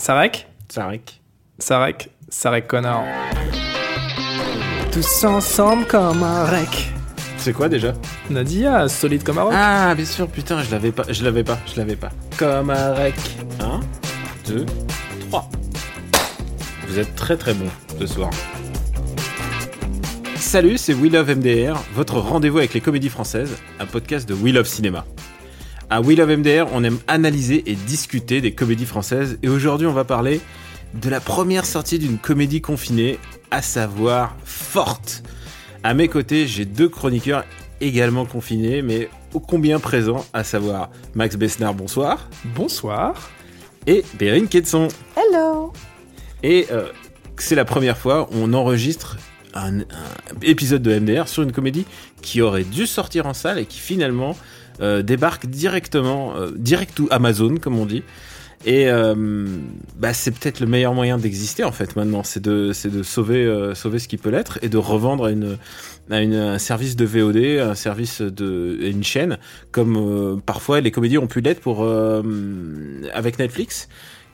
Sarek? Sarek. Sarek? Sarek connard. Tous ensemble comme un rec. C'est quoi déjà? Nadia, solide comme un roc. Ah, bien sûr, putain, je l'avais pas, je l'avais pas, je l'avais pas. Comme un rec. 1, 2, 3. Vous êtes très très bon ce soir. Salut, c'est We Love MDR, votre rendez-vous avec les comédies françaises, un podcast de We Love Cinéma. À We Love MDR, on aime analyser et discuter des comédies françaises, et aujourd'hui on va parler de la première sortie d'une comédie confinée, à savoir Forte. À mes côtés, j'ai deux chroniqueurs également confinés, mais ô combien présents, à savoir Max Besnard, bonsoir, Bonsoir. et Perrine Quetzon. Hello Et euh, c'est la première fois où on enregistre un, un épisode de MDR sur une comédie qui aurait dû sortir en salle et qui finalement euh, débarque directement, euh, direct to Amazon, comme on dit. Et euh, bah, c'est peut-être le meilleur moyen d'exister en fait maintenant, c'est de, c'est de sauver, sauver ce qui peut l'être et de revendre à, une, à une- un service de VOD, un service de une chaîne, comme parfois les comédies ont pu l'être pour avec Netflix.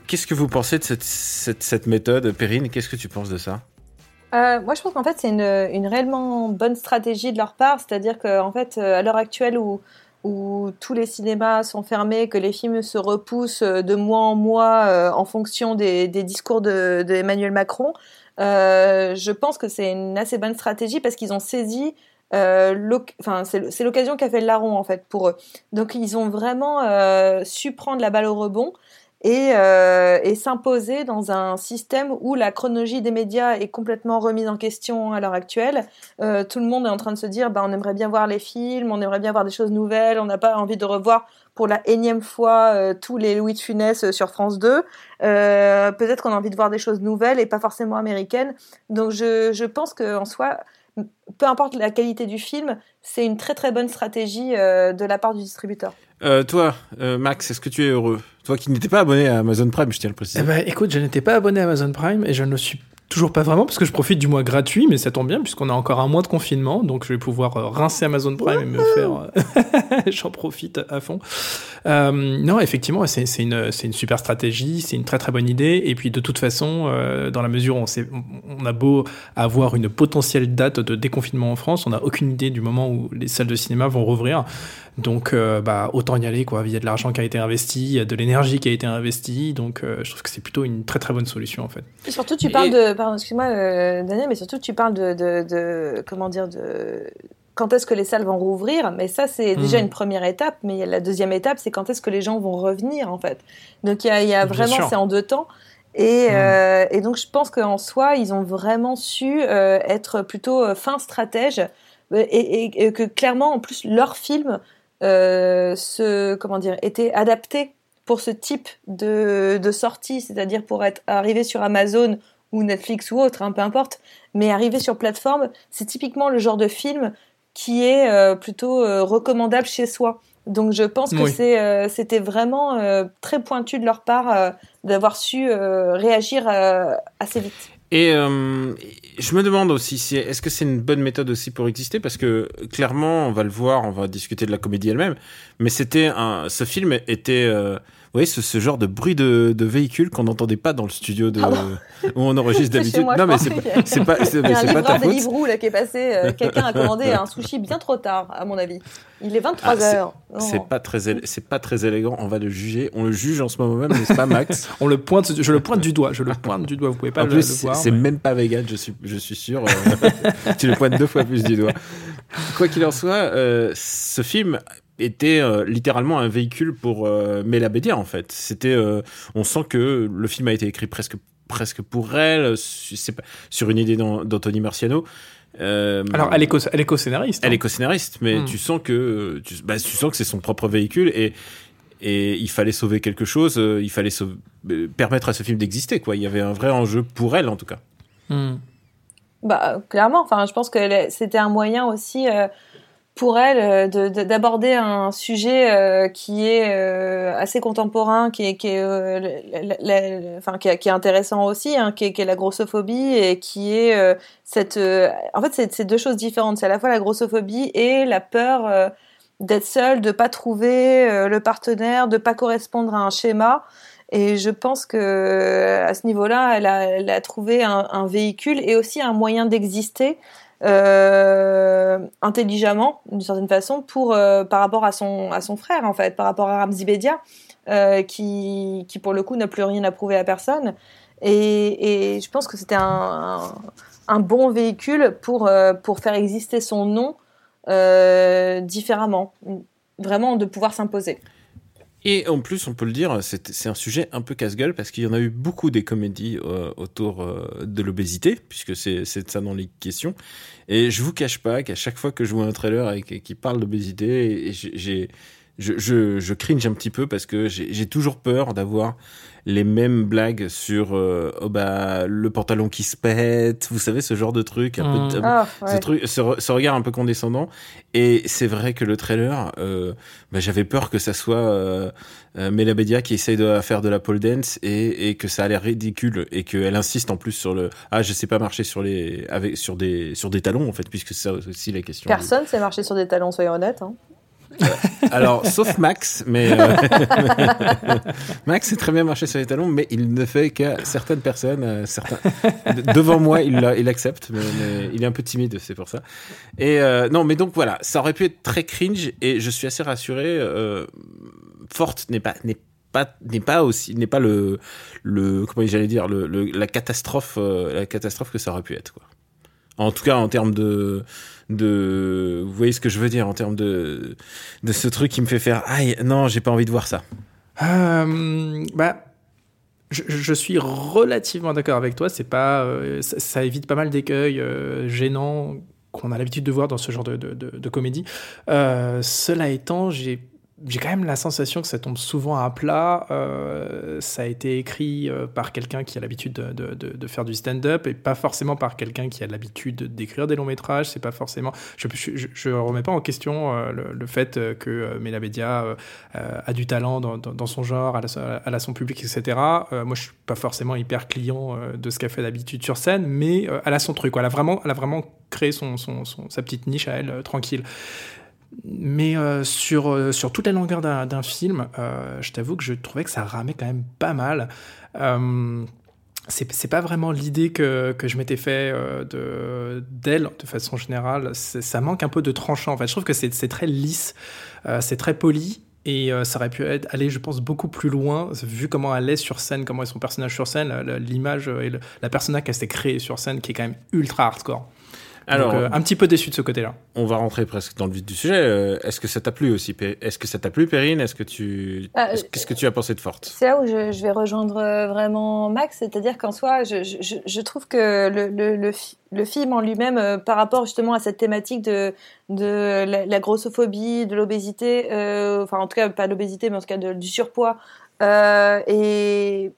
Qu'est-ce que vous pensez de cette, cette, cette méthode, Perrine? Qu'est-ce que tu penses de ça? Moi, je pense qu'en fait, c'est une, une réellement bonne stratégie de leur part. C'est-à-dire qu'en fait, à l'heure actuelle où, où tous les cinémas sont fermés, que les films se repoussent euh, de mois en mois euh, en fonction des, discours de, Emmanuel Macron, euh, je pense que c'est une assez bonne stratégie parce qu'ils ont saisi. Euh, c'est l'occasion qu'a fait le larron en fait pour eux. Donc ils ont vraiment su prendre la balle au rebond et, euh, et s'imposer dans un système où la chronologie des médias est complètement remise en question à l'heure actuelle. Euh, tout le monde est en train de se dire, bah, on aimerait bien voir les films, on aimerait bien voir des choses nouvelles, on n'a pas envie de revoir pour la énième fois euh, tous les Louis de Funès euh, sur France 2. Euh, Peut-être qu'on a envie de voir des choses nouvelles et pas forcément américaines. Donc je, je pense qu'en soi, peu importe la qualité du film, c'est une très très bonne stratégie de la part du distributeur. Euh, Toi, euh, Max, est-ce que tu es heureux? Toi qui n'étais pas abonné à Amazon Prime, je tiens à le préciser. Eh ben, écoute, je n'étais pas abonné à Amazon Prime et je ne le suis toujours pas vraiment parce que je profite du mois gratuit, mais ça tombe bien puisqu'on a encore un mois de confinement, donc je vais pouvoir euh, rincer Amazon Prime et me faire. euh, J'en profite à fond. Euh, non, effectivement, c'est une, c'est une super stratégie, c'est une très très bonne idée. Et puis de toute façon, euh, dans la mesure où on, sait, on a beau avoir une potentielle date de déconfinement en France, on n'a aucune idée du moment où les salles de cinéma vont rouvrir. Donc, euh, bah, autant y aller, quoi. Il y a de l'argent qui a été investi, il y a de l'énergie qui a été investie. Donc, euh, je trouve que c'est plutôt une très très bonne solution, en fait. Et surtout, tu Et- parles de. Pardon, excuse-moi, euh, Daniel, mais surtout, tu parles de. de, de- comment dire de, Quand est-ce que les salles vont rouvrir? Mais ça, c'est déjà Mhm. une première étape. Mais la deuxième étape, c'est quand est-ce que les gens vont revenir, en fait. Donc, il y a, y vraiment. C'est en deux temps. Et, Mhm. euh, et donc, je pense qu'en soi, ils ont vraiment su euh, être plutôt fin stratège. Et, et- et que clairement, en plus, leur film se, comment dire, était adapté pour ce type de, de sortie, c'est-à-dire pour être arrivé sur Amazon ou Netflix ou autre, hein, peu importe, mais arriver sur plateforme, c'est typiquement le genre de film qui est euh, plutôt euh, recommandable chez soi. Donc je pense que Oui. c'est, euh, c'était vraiment très pointu de leur part d'avoir su réagir assez vite. Et euh, je me demande aussi, si, est-ce que c'est une bonne méthode aussi pour exister? Parce que clairement, on va le voir, on va discuter de la comédie elle-même, mais c'était un, ce film était, euh, voyez, ce, ce genre de bruit de, de véhicule qu'on n'entendait pas dans le studio de, Pardon. où on enregistre d'habitude. Non, mais c'est pas, c'est pas, c'est, Il y a un c'est pas ta livreur de faute. Livrou là qui est passé. euh, Quelqu'un a commandé un sushi bien trop tard, à mon avis. Il est 23 Ah, c'est- heures. C'est pas très, c'est pas très élégant. On va le juger. On le juge en ce moment même, n'est-ce pas, Max On le pointe, je le pointe du doigt, je le pointe du doigt, vous pouvez pas En le, plus, le c'est voir. c'est mais- même pas vegan, je suis, je suis sûr. euh, tu le pointes deux fois plus du doigt. Quoi qu'il en soit, euh, ce film était euh, littéralement un véhicule pour euh, Mela Bédia, en fait. C'était, euh, on sent que le film a été écrit presque presque pour elle, c'est pas- sur une idée d'An- d'Anthony Marciano. Euh, Alors, elle est, co- elle est co-scénariste. elle hein. est co-scénariste, mais Hmm. tu sens que tu, bah, tu sens que c'est son propre véhicule et et il fallait sauver quelque chose, il fallait permettre à ce film d'exister, quoi. Il y avait un vrai enjeu pour elle, en tout cas. Hmm. Bah, clairement, enfin, je pense que c'était un moyen aussi pour elle euh, d'aborder un sujet euh, qui est euh, assez contemporain, qui est, qui est, enfin, qui, est intéressant aussi, hein, qui, est, la grossophobie et qui est cette. en fait, c'est deux choses différentes. C'est à la fois la grossophobie et la peur d'être seule, de pas trouver le partenaire, de pas correspondre à un schéma. Et je pense que à ce niveau-là, elle a, trouvé un, véhicule et aussi un moyen d'exister euh, intelligemment d'une certaine façon pour euh, par rapport à son à son frère en fait par rapport à Ramzi Bedia euh, qui qui pour le coup n'a plus rien à prouver à personne. Et, je pense que c'était un, un, bon véhicule pour pour faire exister son nom différemment. Vraiment de pouvoir s'imposer et en plus, on peut le dire, c'est un sujet un peu casse-gueule parce qu'il y en a eu beaucoup des comédies euh, autour euh, de l'obésité, puisque c'est ça dans les questions. Et je vous cache pas qu'à chaque fois que je vois un trailer et, qui parle d'obésité, j'ai je, cringe un petit peu parce que j'ai toujours peur d'avoir les mêmes blagues sur euh, oh bah le pantalon qui se pète, vous savez ce genre de truc, un peu, mmh. ah, ce, truc, ce, regard un peu condescendant. Et c'est vrai que le trailer, euh, bah, j'avais peur que ça soit euh, euh Melabedia qui essaye de faire de la pole dance et, et que ça a l'air ridicule et qu'elle insiste en plus sur le ah je sais pas marcher sur les avec sur des sur des talons en fait puisque c'est aussi la question. Personne sait marcher sur des talons, soyons honnêtes. Hein. Alors, sauf Max, mais euh, Max sait très bien marcher sur les talons, mais il ne fait qu'à certaines personnes, euh, certains devant moi, il, accepte, mais, il est un peu timide, c'est pour ça. Et euh, non, mais donc voilà, ça aurait pu être très cringe, et je suis assez rassuré. Forte n'est pas n'est pas n'est pas aussi n'est pas le le comment j'allais dire le, la catastrophe la catastrophe que ça aurait pu être. En tout cas en termes de de vous voyez ce que je veux dire en termes de de ce truc qui me fait faire aïe non j'ai pas envie de voir ça. Euh, bah je, suis relativement d'accord avec toi c'est pas euh, ça, évite pas mal d'écueils euh, gênants qu'on a l'habitude de voir dans ce genre de, de, de comédie. Cela étant j'ai j'ai quand même la sensation que ça tombe souvent à plat. Euh, ça a été écrit euh, par quelqu'un qui a l'habitude de, faire du stand-up et pas forcément par quelqu'un qui a l'habitude d'écrire des longs métrages. C'est pas forcément. Je, je, remets pas en question euh, le, fait que Mela Media a du talent dans, son genre, à son public, etc. moi, je suis pas forcément hyper client de ce qu'elle fait d'habitude sur scène, mais elle a son truc. Elle a vraiment, elle a vraiment créé son sa petite niche à elle, tranquille. Mais euh, sur, euh, sur toute la longueur d'un film, euh, je t'avoue que je trouvais que ça ramait quand même pas mal. c'est pas vraiment l'idée que, que, je m'étais fait de d'elle de façon générale. Ça manque un peu de tranchant. En je trouve que c'est très lisse, c'est très poli. Et ça aurait pu être, aller, je pense, beaucoup plus loin, vu comment elle est sur scène, comment est son personnage sur scène, l'image et la personnage qu'elle s'est créée sur scène, qui est quand même ultra hardcore. Alors, euh, un petit peu déçu de ce côté-là. On va rentrer presque dans le vif du sujet. Euh, est-ce que ça t'a plu aussi Est-ce que ça t'a plu, Perrine? Est-ce que tu, euh, qu'est-ce que tu as pensé de Forte? C'est là où je, vais rejoindre vraiment Max, c'est-à-dire qu'en soi, je, je, je, trouve que le, le, le, film en lui-même, par rapport justement à cette thématique de, de la, grossophobie, de l'obésité, enfin en tout cas pas l'obésité, mais en tout cas du surpoids, et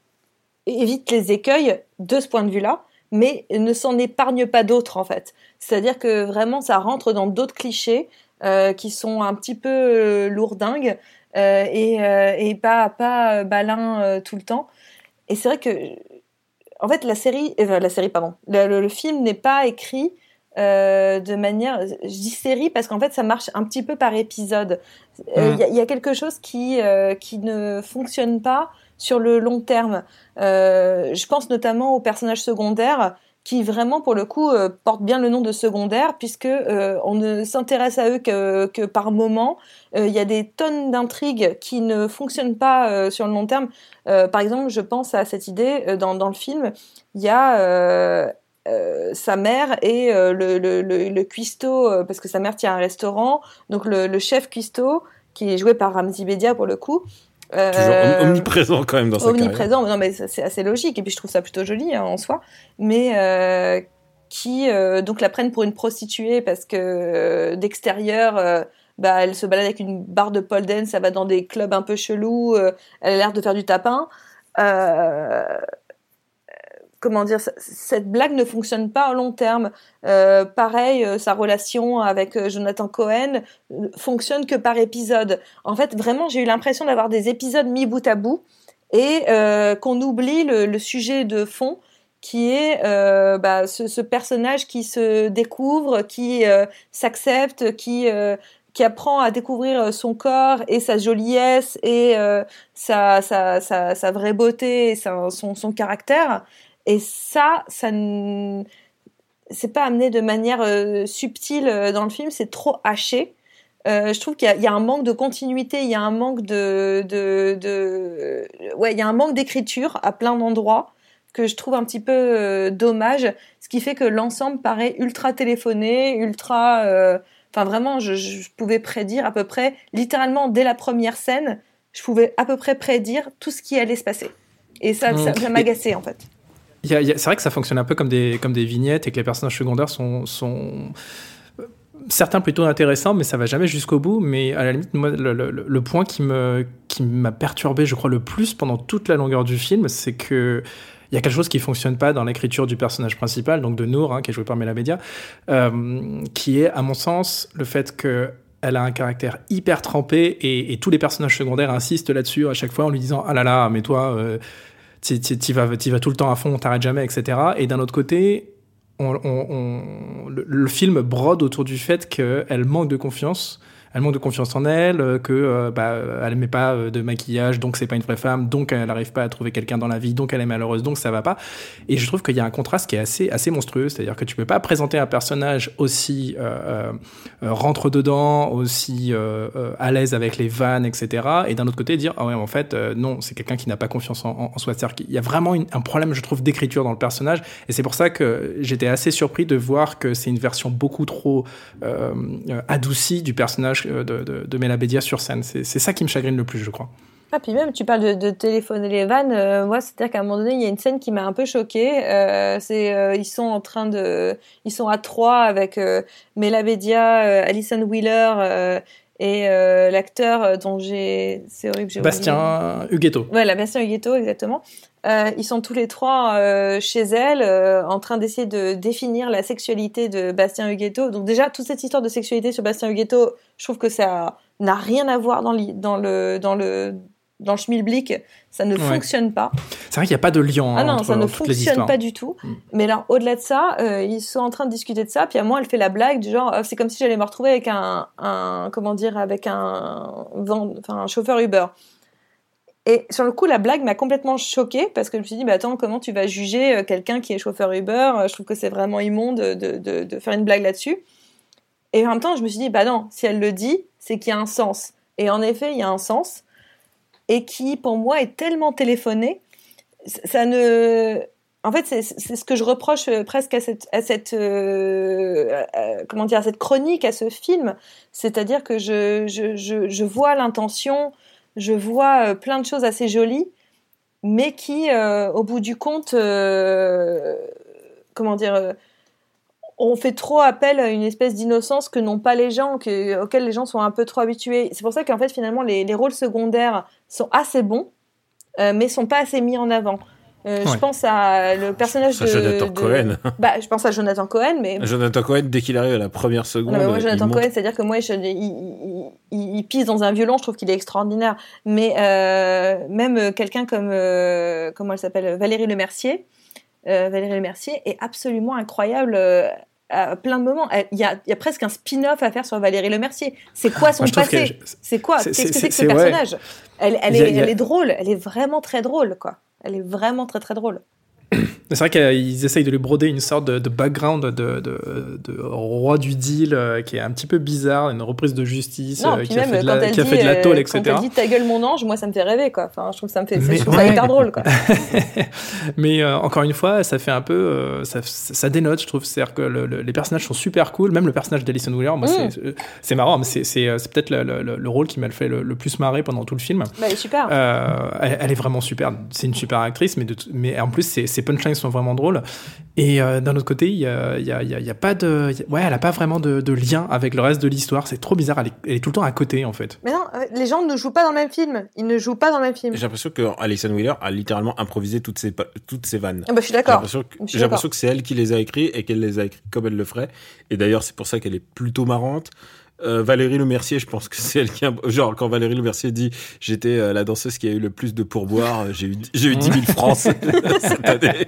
évite les écueils de ce point de vue-là mais ne s'en épargne pas d'autres en fait. C'est-à-dire que vraiment ça rentre dans d'autres clichés euh, qui sont un petit peu euh, lourdingues euh, et, et, pas pas balin tout le temps. Et c'est vrai que en fait la série, la série pardon, le, le film n'est pas écrit de manière, je dis série parce qu'en fait ça marche un petit peu par épisode. Il mmh. y, y, a quelque chose qui qui ne fonctionne pas sur le long terme. Euh, je pense notamment aux personnages secondaires qui vraiment pour le coup euh, portent bien le nom de secondaires puisque euh, on ne s'intéresse à eux que, que par moment. Il y a des tonnes d'intrigues qui ne fonctionnent pas sur le long terme. par exemple, je pense à cette idée dans, dans le film. Il y a sa mère et le, le, le, le, cuistot, parce que sa mère tient un restaurant, donc le, chef cuistot, qui est joué par Ramzi Bedia pour le coup, euh, Toujours omniprésent quand même dans sa Omniprésent, non mais c'est assez logique et puis je trouve ça plutôt joli hein, en soi. Mais euh, qui euh, donc la prennent pour une prostituée parce que d'extérieur bah, elle se balade avec une barre de pole dance, ça va dans des clubs un peu chelous, euh, elle a l'air de faire du tapin. Euh, comment dire, cette blague ne fonctionne pas à long terme. Euh, pareil, euh, sa relation avec euh, Jonathan Cohen fonctionne que par épisode. En fait, vraiment, j'ai eu l'impression d'avoir des épisodes mis bout à bout et qu'on oublie le, sujet de fond qui est bah, ce, personnage qui se découvre, qui s'accepte, qui qui apprend à découvrir son corps et sa joliesse et sa, sa, sa, vraie beauté et son, son caractère. Et ça, ça c'est pas amené de manière euh, subtile euh, dans le film, c'est trop haché. Euh, je trouve qu'il y, a un manque de continuité, il y a un manque de, de, ouais, il y a un manque d'écriture à plein d'endroits que je trouve un petit peu dommage, ce qui fait que l'ensemble paraît ultra téléphoné, ultra, enfin vraiment, je, je, pouvais prédire à peu près, littéralement dès la première scène, je pouvais à peu près prédire tout ce qui allait se passer. Et ça, ça, ça m'agaçait en fait c'est vrai que ça fonctionne un peu comme des, comme des vignettes et que les personnages secondaires sont, sont certains plutôt intéressants, mais ça va jamais jusqu'au bout. Mais à la limite, moi, le, point qui me qui m'a perturbé, je crois, le plus pendant toute la longueur du film, c'est que il y a quelque chose qui fonctionne pas dans l'écriture du personnage principal, donc de Nour, hein, qui est joué par Mela Media, euh, qui est, à mon sens, le fait que elle a un caractère hyper trempé et, et tous les personnages secondaires insistent là-dessus à chaque fois en lui disant ah là là mais toi euh, tu vas, vas tout le temps à fond, t'arrêtes jamais, etc. Et d'un autre côté, on, le, film brode autour du fait qu'elle manque de confiance elle manque de confiance en elle, euh, que euh, bah, elle met pas euh, de maquillage, donc c'est pas une vraie femme, donc elle n'arrive pas à trouver quelqu'un dans la vie, donc elle est malheureuse, donc ça va pas. Et je trouve qu'il y a un contraste qui est assez assez monstrueux, c'est-à-dire que tu peux pas présenter un personnage aussi rentre dedans, aussi à l'aise avec les vannes, etc. Et d'un autre côté dire ah ouais en fait non c'est quelqu'un qui n'a pas confiance en, soi. C'est-à-dire qu'il y a vraiment un problème je trouve d'écriture dans le personnage et c'est pour ça que j'étais assez surpris de voir que c'est une version beaucoup trop adoucie du personnage de, de, de Mélabédia sur scène. C'est ça qui me chagrine le plus, je crois. Ah, puis même, tu parles de, de téléphoner les vannes. Euh, moi, c'est-à-dire qu'à un moment donné, il y a une scène qui m'a un peu choquée. Euh, c'est, euh, ils sont en train de, ils sont à trois avec euh, Mélabédia, Alison Wheeler et l'acteur dont j'ai, c'est horrible, Bastien Huguetto. Voilà, Bastien Huguetto, exactement. Euh, ils sont tous les trois euh, chez elle, euh, en train d'essayer de définir la sexualité de Bastien Huguetto. Donc déjà, toute cette histoire de sexualité sur Bastien Huguetto, je trouve que ça n'a rien à voir dans, dans le dans le dans le schmilblick. Ça ne fonctionne pas. C'est vrai qu'il n'y a pas de lien. Ah non, ça ne fonctionne pas du tout. Mm. Mais là, au-delà de ça, ils sont en train de discuter de ça. Puis à moi, elle fait la blague du genre, c'est comme si j'allais me retrouver avec un, un comment dire, avec un, enfin, un chauffeur Uber. Et sur le coup, la blague m'a complètement choquée parce que je me suis dit, bah attends, comment tu vas juger euh, quelqu'un qui est chauffeur Uber? Je trouve que c'est vraiment immonde de, faire une blague là-dessus. Et en même temps, je me suis dit, bah non, si elle le dit, c'est qu'il y a un sens. Et en effet, il y a un sens. Et qui, pour moi, est tellement téléphoné. Ça ne. En fait, c'est ce que je reproche euh, presque à cette, à cette euh, comment dire, cette chronique, à ce film. C'est-à-dire que je, je, je vois l'intention, je vois euh, plein de choses assez jolies, mais qui, euh, au bout du compte, euh, comment dire, on fait trop appel à une espèce d'innocence que n'ont pas les gens, que, auxquels les gens sont un peu trop habitués. C'est pour ça qu'en fait, finalement, les, les, rôles secondaires sont assez bons, mais sont pas assez mis en avant. Euh, je pense à le personnage de, Jonathan Cohen. Bah, je pense à Jonathan Cohen, mais Jonathan Cohen dès qu'il arrive à la première seconde. Non, moi, Jonathan Cohen, c'est-à-dire que moi, il, il, pisse dans un violon, je trouve qu'il est extraordinaire. Mais euh, même quelqu'un comme euh, comment elle s'appelle, Valérie Lemercier, Valérie Lemercier est absolument incroyable. à plein de moments, il y a, y a, presque un spin-off à faire sur Valérie Lemercier. C'est quoi son passé C'est quoi Qu'est-ce que c'est que ce personnage Elle, elle, est, elle est drôle, elle est vraiment très drôle, quoi. Elle est vraiment très très drôle. C'est vrai qu'ils essayent de lui broder une sorte de, background de, de, roi du deal euh, qui est un petit peu bizarre, une reprise de justice, euh, qui, a fait, de la, qui a fait de la tôle, etc. Quand elle dit ta gueule mon ange, moi ça me fait rêver quoi. Enfin, je trouve que ça me fait, je trouve ça hyper drôle quoi. Mais euh, encore une fois, ça fait un peu, ça, ça, dénote, je trouve. C'est-à-dire que les personnages sont super cool, même le personnage d'Alison Wheeler, moi mm. c'est marrant, mais c'est peut-être le, rôle qui m'a fait le, plus marrer pendant tout le film. Bah, elle est super. Elle, est vraiment super. C'est une super actrice, mais, mais en plus ses punchlines sont vraiment drôles. Et euh, d'un autre côté, il y a, y, a, y a, pas de, ouais, elle a pas vraiment de, de, lien avec le reste de l'histoire. C'est trop bizarre. Elle est, elle est, tout le temps à côté, en fait. Mais non, les gens ne jouent pas dans le même film. Ils ne jouent pas dans le même film. J'ai l'impression que Alison Wheeler a littéralement improvisé toutes ses toutes ses vannes. Ah bah, je suis d'accord. J'ai l'impression que, c'est elle qui les a écrits et qu'elle les a écrits comme elle le ferait. Et d'ailleurs, c'est pour ça qu'elle est plutôt marrante. Euh, Valérie Le Mercier, je pense que c'est elle qui a... genre quand Valérie Le Mercier dit j'étais euh, la danseuse qui a eu le plus de pourboire, j'ai eu j'ai eu 10 000 francs cette année.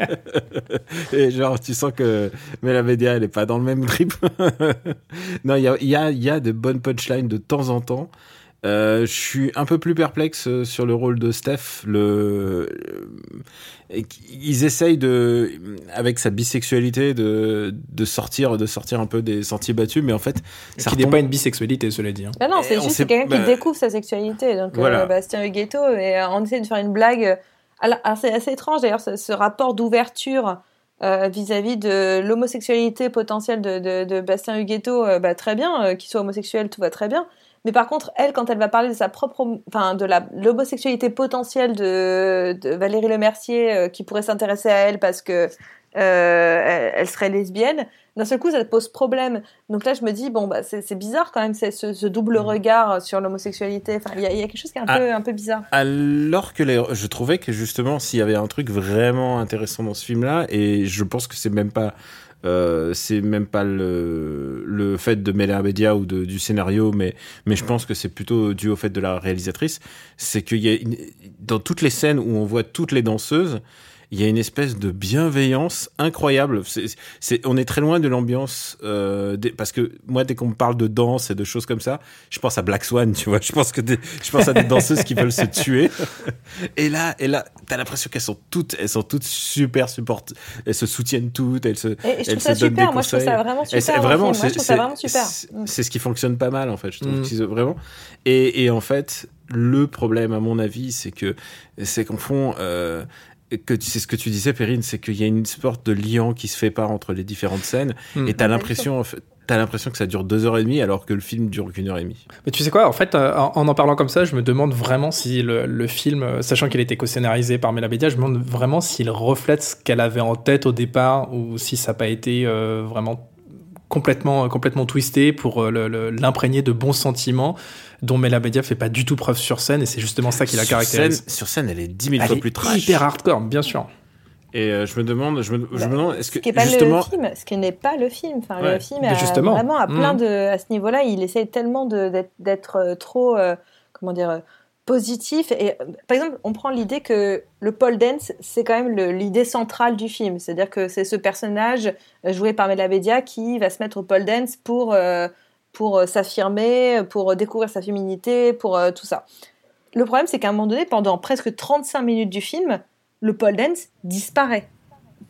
Et genre tu sens que mais la média elle est pas dans le même grip. non, il y a il y a il y a de bonnes punchlines de temps en temps. Euh, je suis un peu plus perplexe euh, sur le rôle de Steph. Le, ils essayent de, avec sa bisexualité, de, de sortir, de sortir un peu des sentiers battus, mais en fait, ça qui n'est pas une bisexualité, cela dit. Hein. Bah non, c'est juste quelqu'un qui bah découvre sa sexualité. Donc voilà. euh, Bastien Huguetto, et on essaie de faire une blague. Alors, c'est assez étrange d'ailleurs ce, ce rapport d'ouverture vis-à-vis de l'homosexualité potentielle de, de, de Bastien Huguetto. bah, très bien, qu'il soit homosexuel, tout va très bien. Mais par contre, elle, quand elle va parler de sa propre, enfin, de la l'homosexualité potentielle de, de, Valérie Lemercier, euh, qui pourrait s'intéresser à elle parce que euh, elle, serait lesbienne, d'un seul coup, ça pose problème. Donc là, je me dis bon, bah, c'est bizarre quand même, c'est ce, ce, double mmh. regard sur l'homosexualité. Enfin, il y, y, a quelque chose qui est un, ah, peu, un peu bizarre. Alors que les, je trouvais que justement, s'il y avait un truc vraiment intéressant dans ce film-là, et je pense que c'est même pas euh, c'est même pas le, le fait de Abedia ou de, du scénario, mais, mais je pense que c'est plutôt dû au fait de la réalisatrice. C'est qu'il y a une, dans toutes les scènes où on voit toutes les danseuses, il y a une espèce de bienveillance incroyable. On est très loin de l'ambiance euh, des, parce que moi, dès qu'on me parle de danse et de choses comme ça, je pense à Black Swan, tu vois. Je pense que des, je pense à des danseuses qui veulent se tuer. Et là, et là, t'as l'impression qu'elles sont toutes, elles sont toutes super support, elles se soutiennent toutes, elles se, et, et je trouve ça super. Moi, je trouve ça vraiment super. C'est vraiment, c'est, c'est, vraiment super. C'est ce qui fonctionne pas mal en fait. Je trouve mm. vraiment. Et, et en fait, le problème, à mon avis, c'est que c'est qu'en fond, euh, que c'est ce que tu disais, Perrine, c'est qu'il y a une sorte de lien qui se fait pas entre les différentes scènes, mmh. et t'as l'impression, t'as l'impression que ça dure deux heures et demie alors que le film dure qu'une heure et demie. Mais tu sais quoi, en fait, euh, en en parlant comme ça, je me demande vraiment si le, le film, euh, sachant qu'il a été co-scénarisé par Mela Bédia, je me demande vraiment s'il reflète ce qu'elle avait en tête au départ ou si ça n'a pas été euh, vraiment complètement, complètement twisté pour euh, l'imprégner de bons sentiments dont Mela Bédia fait pas du tout preuve sur scène et c'est justement ça qui la caractérise. Scène, sur scène, elle est dix mille fois plus trash. hyper hardcore, bien sûr. Et euh, je me demande, je me, je me demande, est-ce que ce qui pas justement, le film, ce qui n'est pas le film, enfin ouais. le film a, justement. vraiment à plein Mmh. de, à ce niveau-là, il essaie tellement de d'être euh, trop, euh, comment dire, positif. Et par exemple, on prend l'idée que le pole dance, c'est quand même l'idée centrale du film, c'est-à-dire que c'est ce personnage joué par Mela Bédia qui va se mettre au pole dance pour euh, pour euh, s'affirmer, pour euh, découvrir sa féminité, pour euh, tout ça. Le problème, c'est qu'à un moment donné, pendant presque 35 minutes du film, le pole dance disparaît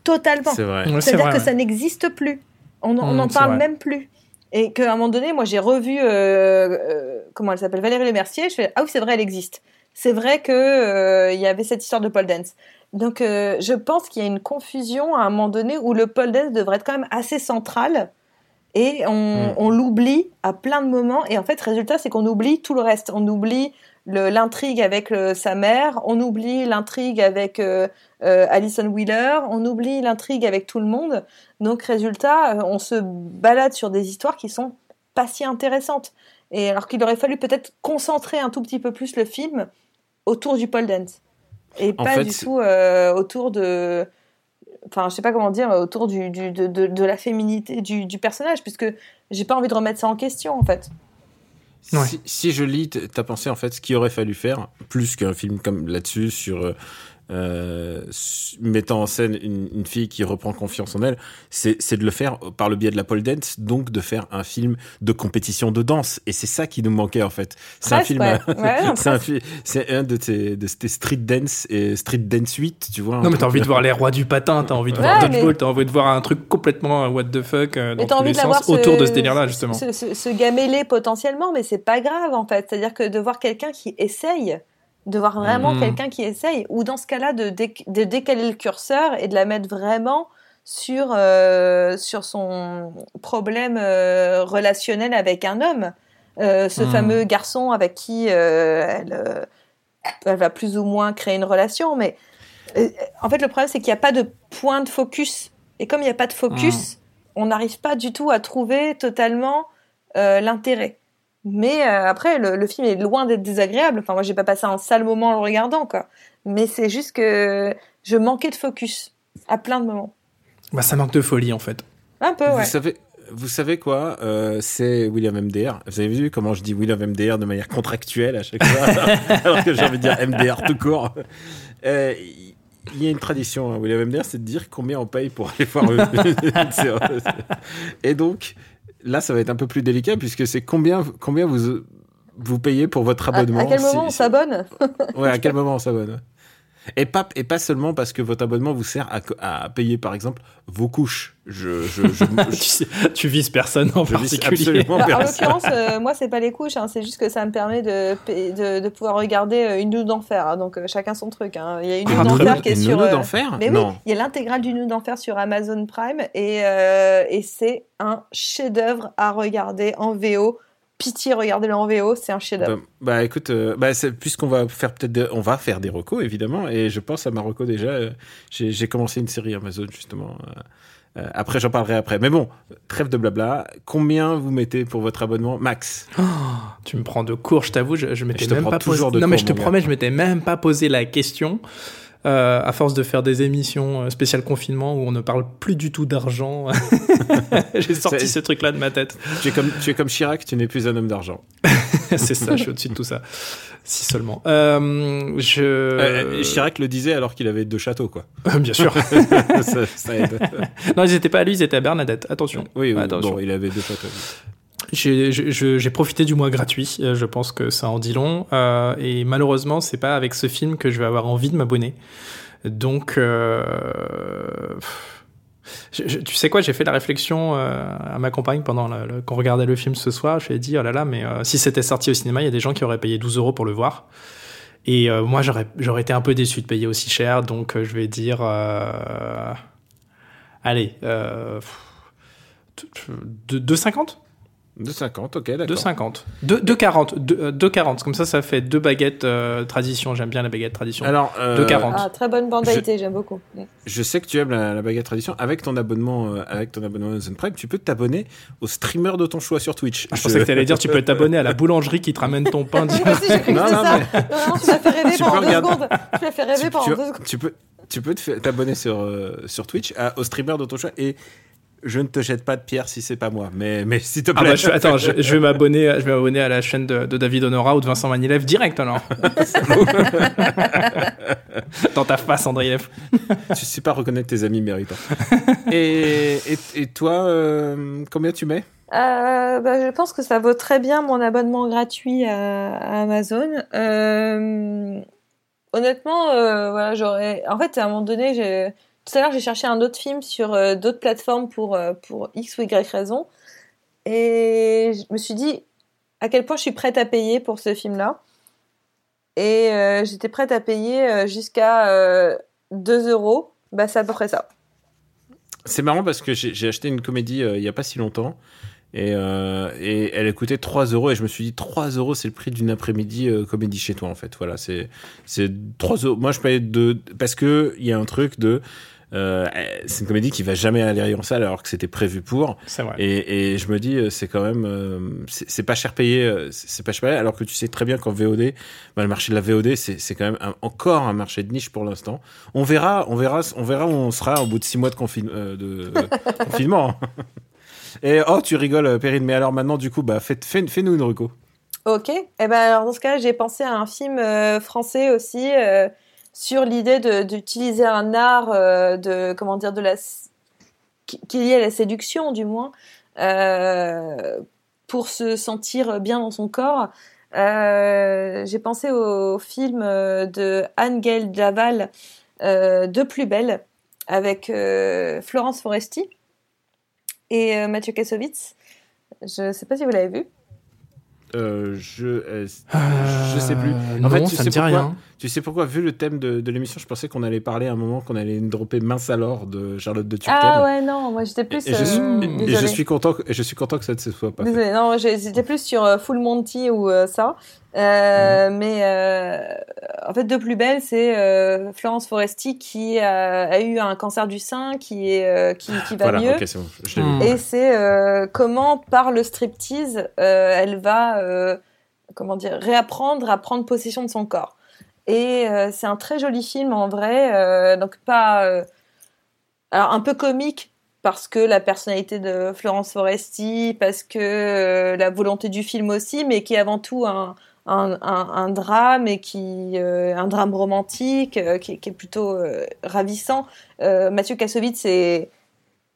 totalement. c'est vrai. C'est-à-dire que ça n'existe plus. On n'en c'est parle même plus. Et qu'à un moment donné, moi, j'ai revu, euh, euh, comment elle s'appelle, Valérie Lemercier. Je fais, ah oui, c'est vrai, elle existe. C'est vrai que euh, il y avait cette histoire de pole dance. Donc, euh, je pense qu'il y a une confusion à un moment donné où le pole dance devrait être quand même assez central. Et on, Mm. on l'oublie à plein de moments. Et en fait, résultat, c'est qu'on oublie tout le reste. On oublie l'intrigue avec le- sa mère, on oublie l'intrigue avec euh, euh, Alison Wheeler, on oublie l'intrigue avec tout le monde. Donc, résultat, euh, on se balade sur des histoires qui sont pas si intéressantes. Et alors qu'il aurait fallu peut-être concentrer un tout petit peu plus le film autour du pole dance. Et En pas fait, du tout euh, autour de. Enfin, je sais pas comment dire, autour du, du- de, de- de la féminité du, du personnage, puisque j'ai pas envie de remettre ça en question, en fait. Ouais. Si, si je lis, t'as pensé en fait ce qu'il aurait fallu faire, plus qu'un film comme là-dessus, sur euh, mettant en scène une, une fille qui reprend confiance en elle, c'est c'est de le faire par le biais de la pole dance, donc de faire un film de compétition de danse. Et c'est ça qui nous manquait en fait. C'est un film, ouais. Ouais, non, c'est un fi- un de tes, de tes street dance et street dance 8, tu vois. Non, mais t'as envie de voir les rois du patin, t'as envie de voir Ouais, Dodgeball, mais- t'as envie de voir un truc complètement euh, what the fuck euh, dans tous envie les sens autour de ce délire-là, justement. Ce gamélé potentiellement, mais c'est pas grave en fait. C'est-à-dire que de voir quelqu'un qui essaye, de voir vraiment Mhm. quelqu'un qui essaye, ou dans ce cas-là de, déc- de décaler le curseur et de la mettre vraiment sur, euh, sur son problème euh, relationnel avec un homme. Euh, ce Mhm. fameux garçon avec qui elle, elle va plus ou moins créer une relation, mais en fait, le problème, c'est qu'il n'y a pas de point de focus. Et comme il n'y a pas de focus, on n'arrive pas du tout à trouver totalement l'intérêt. Mais euh, après, le, film est loin d'être désagréable. Enfin, moi, j'ai pas passé un sale moment en le regardant, quoi. Mais c'est juste que je manquais de focus à plein de moments. Bah, ça manque de folie, en fait. Un peu, ouais. Vous savez, vous savez quoi euh, C'est William MDR. Vous avez vu comment je dis William MDR de manière contractuelle à chaque fois, alors que j'ai envie de dire MDR tout court. Euh, il y a une tradition à William MDR, c'est de dire combien on paye pour aller voir une séance. Et donc, là, ça va être un peu plus délicat puisque c'est combien, combien vous, vous payez pour votre abonnement. À, quel moment on s'abonne? Ouais, à quel moment on s'abonne et pas, et pas seulement parce que votre abonnement vous sert à, à payer, par exemple, vos couches. Je, je, je, tu, vises personne en particulier. Bah, en l'occurrence, euh, moi, c'est pas les couches. Hein, c'est juste que ça me permet de, de, de pouvoir regarder euh, une nude d'enfer. Hein, donc, euh, chacun son truc. Hein. Il y a une nude d'enfer qui est sur. Une d'enfer Mais oui, il y a l'intégrale du nude d'enfer sur Amazon Prime. Et, et c'est un chef-d'œuvre à regarder en VO pitié, regardez-le en VO, c'est un chef-d'œuvre. Bah, bah, écoute, euh, bah, puisqu'on va faire peut-être, on va faire des recos évidemment, et je pense à ma reco déjà. Euh, j'ai commencé une série Amazon justement. Euh, après, j'en parlerai après. Mais bon, trêve de blabla. Combien vous mettez pour votre abonnement max? Oh, Tu me prends de court, je t'avoue, je, je m'étais même pas posé. non, mais je te promets, je m'étais même pas posé la question. Euh, à force de faire des émissions euh, spéciales confinement où on ne parle plus du tout d'argent. J'ai sorti ce truc-là de ma tête. Tu es comme, tu es comme Chirac, tu n'es plus un homme d'argent. c'est ça, je suis au-dessus de tout ça. Si seulement. Euh, je... Chirac le disait alors qu'il avait deux châteaux, quoi. Bien sûr. ça, aide. non, ils n'étaient pas à lui, ils étaient à Bernadette. Attention. Oui, Attention. Bon, il avait deux châteaux j'ai profité du mois gratuit. Euh, je pense que ça en dit long. Euh, et malheureusement, c'est pas avec ce film que je vais avoir envie de m'abonner. Donc, euh, tu sais quoi, j'ai fait la réflexion à ma compagne pendant qu'on regardait le film ce soir. Je lui ai dit, oh là là, mais si c'était sorti au cinéma, il y a des gens qui auraient payé 12 euros pour le voir. Et moi, j'aurais été un peu déçu de payer aussi cher. Donc, je vais dire, allez, 2,50 2,50, ok, d'accord. 2,50. 2,40. 2,40. Comme ça, ça fait deux baguettes euh, tradition. J'aime bien la baguette tradition. Alors, euh, 2,40. Ah, très bonne bandalité, j'aime beaucoup. Je sais que tu aimes la, baguette tradition. Avec ton abonnement, euh, avec ton abonnement Amazon Prime, tu peux t'abonner au streamer de ton choix sur Twitch. Ah, je, pensais que tu allais dire tu peux t'abonner à la boulangerie qui te ramène ton pain. non, non, ça. Mais... non, tu m'as fait rêver pendant deux secondes. Tu m'as fait rêver pendant deux secondes. Tu peux, tu peux t'abonner sur, euh, sur Twitch à, au streamer de ton choix et je ne te jette pas de pierre si c'est pas moi, mais, mais s'il te ah plaît. bah, je, attends, je, vais m'abonner, je vais m'abonner à la chaîne de, David Honora ou de Vincent Manilev direct alors. Dans ta face, Andriev. tu sais pas reconnaître tes amis méritants. et, et, toi, euh, combien tu mets? Euh, bah, je pense que ça vaut très bien mon abonnement gratuit à, Amazon. Euh, honnêtement, voilà, j'aurais. En fait, à un moment donné, j'ai tout à l'heure, j'ai cherché un autre film sur euh, d'autres plateformes pour, euh, pour X ou Y raison. Et je me suis dit à quel point je suis prête à payer pour ce film-là. Et euh, j'étais prête à payer jusqu'à 2 euros. Bah, c'est à peu près ça. C'est marrant parce que j'ai acheté une comédie il n'y a pas si longtemps. Et, et, elle a coûté 3 euros et je me suis dit 3 euros c'est le prix d'une après-midi comédie chez toi en fait voilà c'est c'est 3 euros moi je payais 2 parce que il y a un truc de euh, c'est une comédie qui va jamais aller en salle alors que c'était prévu pour. C'est vrai. Et, et, je me dis, euh, c'est quand même, euh, c'est pas cher payé, c'est pas cher payé, alors que tu sais très bien qu'en VOD, bah, le marché de la VOD, c'est quand même encore un marché de niche pour l'instant. On verra, on verra, on verra où on sera au bout de six mois de, de confinement. Et oh, tu rigoles, Perrine, mais alors maintenant, du coup, bah, fais, fais, fais-nous une reco. Ok. Et eh ben alors dans ce cas, j'ai pensé à un film français aussi sur l'idée d'utiliser un art euh, de comment dire de la qui lié à la séduction du moins euh, pour se sentir bien dans son corps. Euh, j'ai pensé au film de Anne-Gaëlle Javal de Plus belle avec Florence Foresti et Mathieu Kassovitz. Je ne sais pas si vous l'avez vu. Euh, je, euh, je sais plus. En fait, tu sais pourquoi, rien. Tu sais pourquoi Vu le thème de, de l'émission, je pensais qu'on allait parler à un moment qu'on allait dropper Mince alors de Charlotte de Turquem. Ah ouais, non, moi j'étais plus. Et, je, suis, euh, et je, suis content, que, je suis content que ça ne se soit pas. Désolé, non, j'étais plus sur Full Monty ou ça. Euh, Mais euh, en fait, de plus belle, c'est euh, Florence Foresti qui a, a, eu un cancer du sein, qui est euh, qui, qui, va voilà, mieux. Okay, bon. Et c'est euh, comment par le striptease, euh, elle va comment dire réapprendre à prendre possession de son corps. Et c'est un très joli film en vrai, donc pas alors un peu comique parce que la personnalité de Florence Foresti, parce que la volonté du film aussi, mais qui est avant tout un, un, un, un drame et qui euh, un drame romantique euh, qui, qui, est plutôt euh, ravissant. Mathieu Kassovitz est,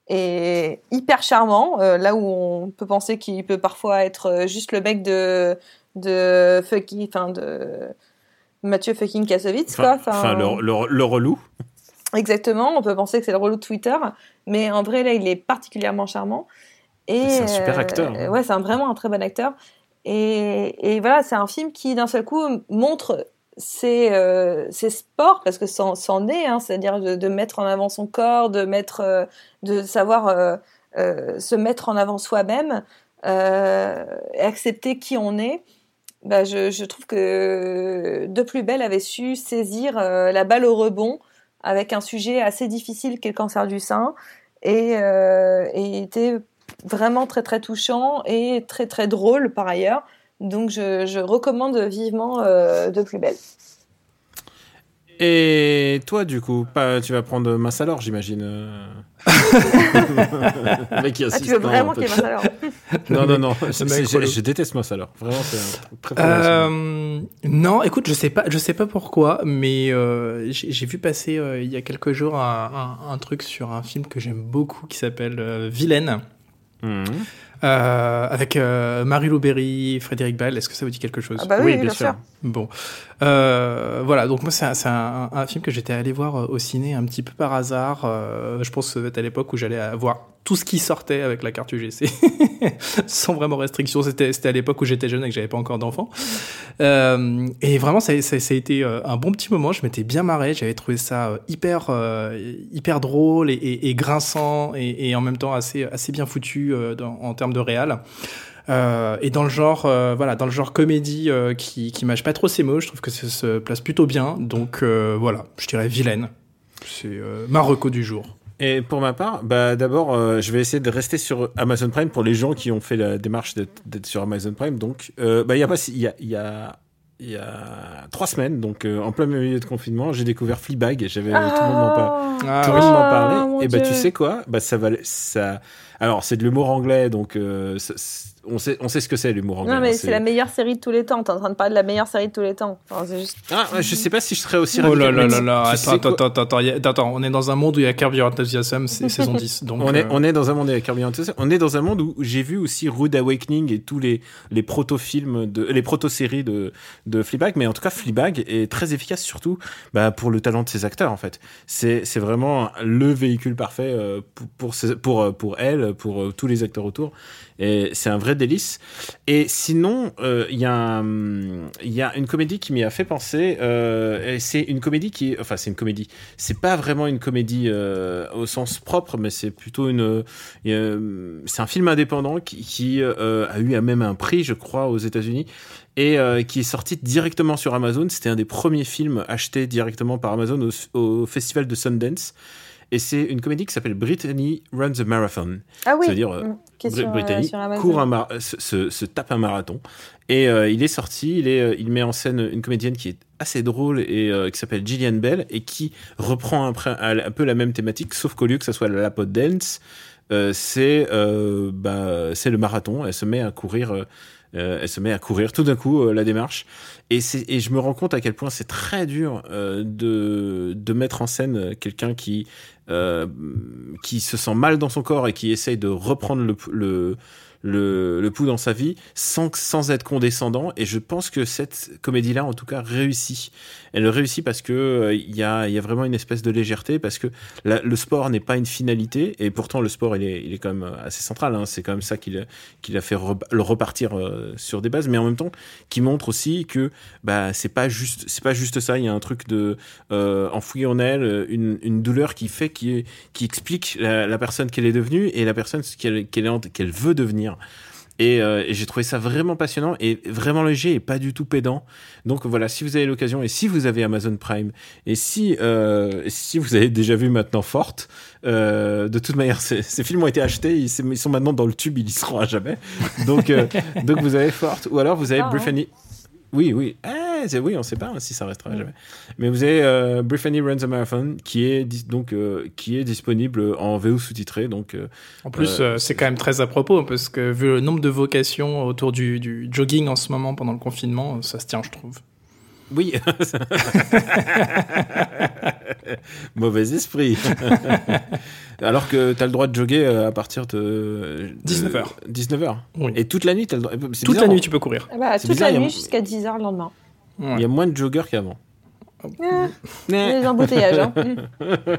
est hyper charmant, là où on peut penser qu'il peut parfois être juste le mec de de fucking, enfin de Mathieu fucking Kassovitz, quoi. Enfin, le, le, le relou. Exactement, on peut penser que c'est le relou de Twitter, mais en vrai, là, il est particulièrement charmant. Et c'est un super acteur. Ouais, c'est vraiment un très bon acteur. Et, voilà, c'est un film qui, d'un seul coup, montre ses, euh, sports, parce que c'en est, hein, c'est-à-dire de, mettre en avant son corps, de, mettre, euh, de savoir euh, se mettre en avant soi-même, accepter qui on est. Bah, je, trouve que De Plus Belle avait su saisir la balle au rebond avec un sujet assez difficile qu'est le cancer du sein et, était vraiment très très touchant et très très drôle par ailleurs. Donc je, je recommande vivement euh, De plus belle. Et toi, du coup, pas, tu vas prendre Mince alors, j'imagine. Euh. ah, tu veux vraiment qu'il y ait Mince alors Non, non, non. je, je, déteste Mince alors. Vraiment, c'est un très euh, Non, écoute, je sais pas, je sais pas pourquoi, mais euh, j'ai vu passer euh, il y a quelques jours un, un, un, truc sur un film que j'aime beaucoup qui s'appelle euh, Vilaine. Mmh. Euh, avec euh, Marie-Lou Berry, Frédéric Ball. Est-ce que ça vous dit quelque chose? Ah bah oui, oui, bien, bien sûr. sûr. Bon, euh, voilà. Donc moi, c'est un, film que j'étais allé voir au ciné un petit peu par hasard. Euh, je pense que c'était à l'époque où j'allais voir tout ce qui sortait avec la carte UGC, sans vraiment restriction. C'était à l'époque où j'étais jeune et que j'avais pas encore d'enfant. Euh, et vraiment, ça, ça, ça, a été un bon petit moment. Je m'étais bien marré. J'avais trouvé ça hyper, euh, hyper drôle et, grinçant et, en même temps assez, bien foutu euh, en termes de réal. Euh, et dans le genre, euh, voilà, dans le genre comédie euh, qui, qui mâche pas trop ses mots, je trouve que ça se place plutôt bien. Donc voilà, je dirais vilaine. C'est ma reco du jour. Et pour ma part, bah d'abord, euh, je vais essayer de rester sur Amazon Prime pour les gens qui ont fait la démarche d'être sur Amazon Prime. Donc, euh, bah il y a pas, il y a, il y a il y a trois semaines, donc euh, en plein milieu de confinement, j'ai découvert Fleabag et j'avais ah tout le monde m'en parle. Ah, tout le monde m'en parlait. Et bah tu sais quoi? Bah ça va, ça. Alors c'est de l'humour anglais, donc euh, on sait, on sait ce que c'est l'humour anglais. Non mais c'est la meilleure série de tous les temps. T'es en train de parler de la meilleure série de tous les temps. Enfin, juste... Ah, je sais pas si je serais aussi. Oh là là là là. Attends, attends, attends, attends, attends, On est dans un monde où il y a Curb Your Enthusiasm, c'est saison 10. Donc on est, euh... on est dans un monde où il y a Curb Your Enthusiasm. On est dans un monde où j'ai vu aussi Rude Awakening et tous les les proto-films de les proto-séries de de Fleabag, mais en tout cas Fleabag est très efficace surtout bah, pour le talent de ses acteurs en fait. C'est c'est vraiment le véhicule parfait euh, pour pour pour, pour elle, pour euh, tous les acteurs autour. Et c'est un vrai délice. Et sinon, il euh, y, y, a une comédie qui m'y a fait penser. Euh, c'est une comédie qui, enfin, c'est une comédie. C'est pas vraiment une comédie euh, au sens propre, mais c'est plutôt une. Euh, c'est un film indépendant qui, qui euh, a eu même un prix, je crois, aux États-Unis et euh, qui est sorti directement sur Amazon. C'était un des premiers films achetés directement par Amazon au, au festival de Sundance et c'est une comédie qui s'appelle Brittany Runs a Marathon. Ah oui. Ça veut euh, sur, Brittany euh, court un mar se, se, se, tape un marathon. Et euh, il est sorti, il, est, il met en scène une comédienne qui est assez drôle et euh, qui s'appelle Gillian Bell et qui reprend un, un, peu la même thématique, sauf qu'au lieu que ça soit la pot dance, c'est bah, c'est le marathon. Elle se met à courir. Elle se met à courir tout d'un coup la démarche. Et, et je me rends compte à quel point c'est très dur euh, de, de mettre en scène quelqu'un qui, euh, qui se sent mal dans son corps et qui essaye de reprendre le, le, le, pouls dans sa vie sans, sans être condescendant. Et je pense que cette comédie-là, en tout cas, réussit. Elle réussit parce que euh, il y, a, y a vraiment une espèce de légèreté, parce que le sport n'est pas une finalité, et pourtant le sport, il est, il est quand même assez central. Hein. C'est quand même ça qui qu'il a fait le repartir euh, sur des bases, mais en même temps, qui montre aussi que bah c'est pas juste, pas juste ça. Il y a un truc de euh, enfoui en elle, une, une douleur qui fait, qui, qui explique la, personne qu'elle est devenue et la personne qu'elle qu'elle veut devenir. Et, euh, et j'ai trouvé ça vraiment passionnant et vraiment léger et pas du tout pédant. Donc voilà, si vous avez l'occasion et si vous avez Amazon Prime et si euh, si vous avez déjà vu maintenant Forte, euh, de toute manière, ces, ces films ont été achetés, ils, ils sont maintenant dans le tube, ils y seront à jamais. Donc donc vous avez Forte ou alors vous avez Ah. Oui, oui. Eh, oui, on sait pas hein, si ça restera à jamais. Mais vous avez euh, Brittany Runs a Marathon qui est donc euh, qui est disponible en VO sous-titré. Donc euh, En plus, euh, c'est quand même très à propos, parce que vu le nombre de vocations autour du, du jogging en ce moment pendant le confinement, ça se tient, je trouve. oui. Mauvais esprit. Alors que tu as le droit de jogger euh, à partir de 19 heures. 19 heures. Oui. Et toute la nuit, le droit. c'est Toute la nuit, tu peux courir. Ah bah, toute bizarre, la a- nuit jusqu'à 10h le lendemain. Il y a moins de joggeurs qu'avant. Ah, les embouteillages. Hein.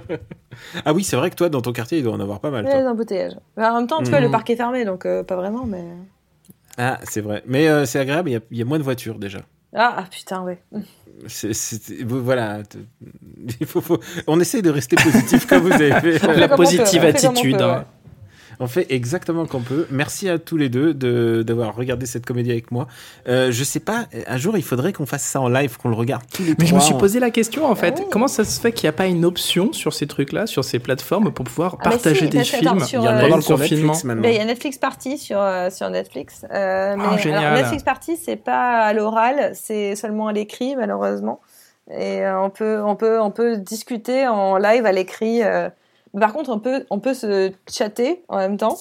Ah oui, c'est vrai que toi, dans ton quartier, il doit en avoir pas mal. les toi. embouteillages. Mais en même temps, tu vois, Mhm. le parc est fermé, donc euh, pas vraiment, mais... Ah, c'est vrai. Mais euh, c'est agréable, il y y, a moins de voitures déjà. Ah, ah, putain, ouais. Voilà. Il faut, faut- On essaie de rester positif comme vous avez fait. La positive attitude. peut, hein. On fait exactement qu'on peut. Merci à tous les deux de d'avoir regardé cette comédie avec moi. Euh, je sais pas, un jour il faudrait qu'on fasse ça en live, qu'on le regarde tous les Mais je me suis en- posé la question en fait, oui. comment ça se fait qu'il n'y a pas une option sur ces trucs-là, sur ces plateformes, pour pouvoir Ah, mais partager si, des films attends, sur, Il y en a euh, pendant une le confinement Netflix maintenant. Mais il y a Netflix Party sur, euh, sur Netflix. Euh, mais Ah, génial. alors, Netflix Party, c'est pas à l'oral, c'est seulement à l'écrit, malheureusement. Et euh, on, peut, on, peut, on peut discuter en live à l'écrit. euh. Mais Par contre, on peut, on peut se chatter en même temps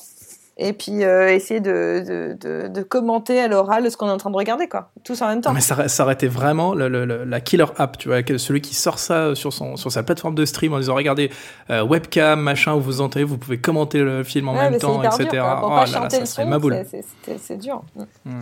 et puis euh, essayer de, de, de, de commenter à l'oral ce qu'on est en train de regarder, quoi. Tous en même temps. Non, mais ça, ça aurait été vraiment le- le- le- la killer app, tu vois, celui qui sort ça sur, son, sur sa plateforme de stream en disant regardez, euh, webcam, machin, où vous entendez, vous pouvez commenter le film en Ouais, même temps, etc. dur, quoi. Pour Oh pas là là, chanter ça serait ma boule. c'est- dur. Mm.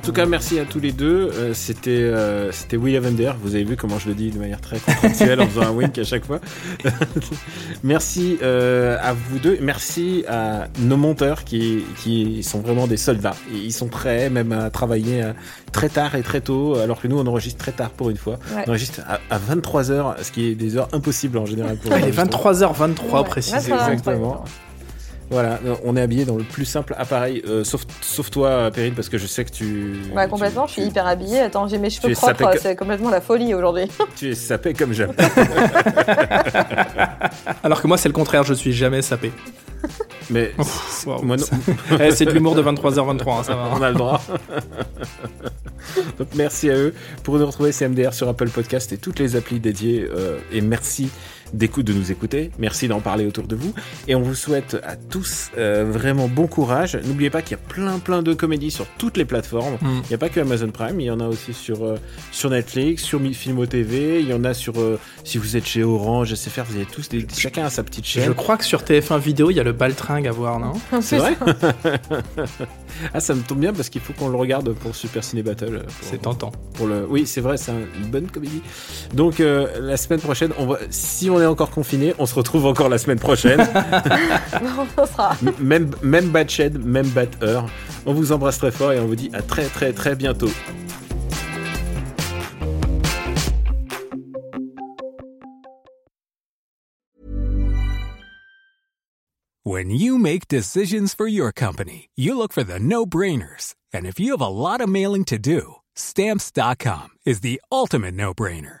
En tout cas, merci à tous les deux. Euh, c'était euh, c'était William Ender. Vous avez vu comment je le dis de manière très contractuelle en faisant un wink à chaque fois. merci euh, à vous deux. Merci à nos monteurs qui qui sont vraiment des soldats. Ils sont prêts même à travailler euh, très tard et très tôt, alors que nous on enregistre très tard pour une fois. Ouais. On enregistre à, à 23 heures, ce qui est des heures impossibles en général. Pour Ah, il est l'enregistrement. 23h23 Ouais, précisément. 23, exactement. Voilà, on est habillé dans le plus simple appareil, euh, sauf, sauf toi, Perrine, parce que je sais que tu. Bah, complètement, tu- je suis hyper habillée. Attends, j'ai mes tu cheveux es sapé propres, c'est complètement la folie aujourd'hui. Tu es sapé comme jamais. Alors que moi, c'est le contraire, je suis jamais sapé. Mais Ouf, wow. moi non, Eh, c'est de l'humour de 23h23, hein, ça va. on a le droit. Donc merci à eux pour nous retrouver CMDR sur Apple Podcast et toutes les applis dédiées. euh, et merci d'écoute de nous écouter. Merci d'en parler autour de vous. Et on vous souhaite à tous euh, vraiment bon courage. N'oubliez pas qu'il y a plein plein de comédies sur toutes les plateformes. Mm. Il n'y a pas que Amazon Prime, il y en a aussi sur, euh, sur Netflix, sur Filmo TV, il y en a sur, euh, si vous êtes chez Orange, SFR, vous avez tous, des, chacun a sa petite chaîne. Je crois que sur TF1 vidéo, il y a le baltringue à voir, non? C'est vrai? Ah, ça me tombe bien parce qu'il faut qu'on le regarde pour Super Ciné Battle. C'est tentant. pour le. Oui, c'est vrai, c'est un- une bonne comédie. Donc euh, la semaine prochaine, on va, si on est encore confiné, on se retrouve encore la semaine prochaine. On sera. Même même bad shed, même bad heure. On vous embrasse très fort et on vous dit à très très très bientôt. When you make decisions for your company, you look for the no brainers. And if you have a lot of mailing to do, stamps.com is the ultimate no brainer.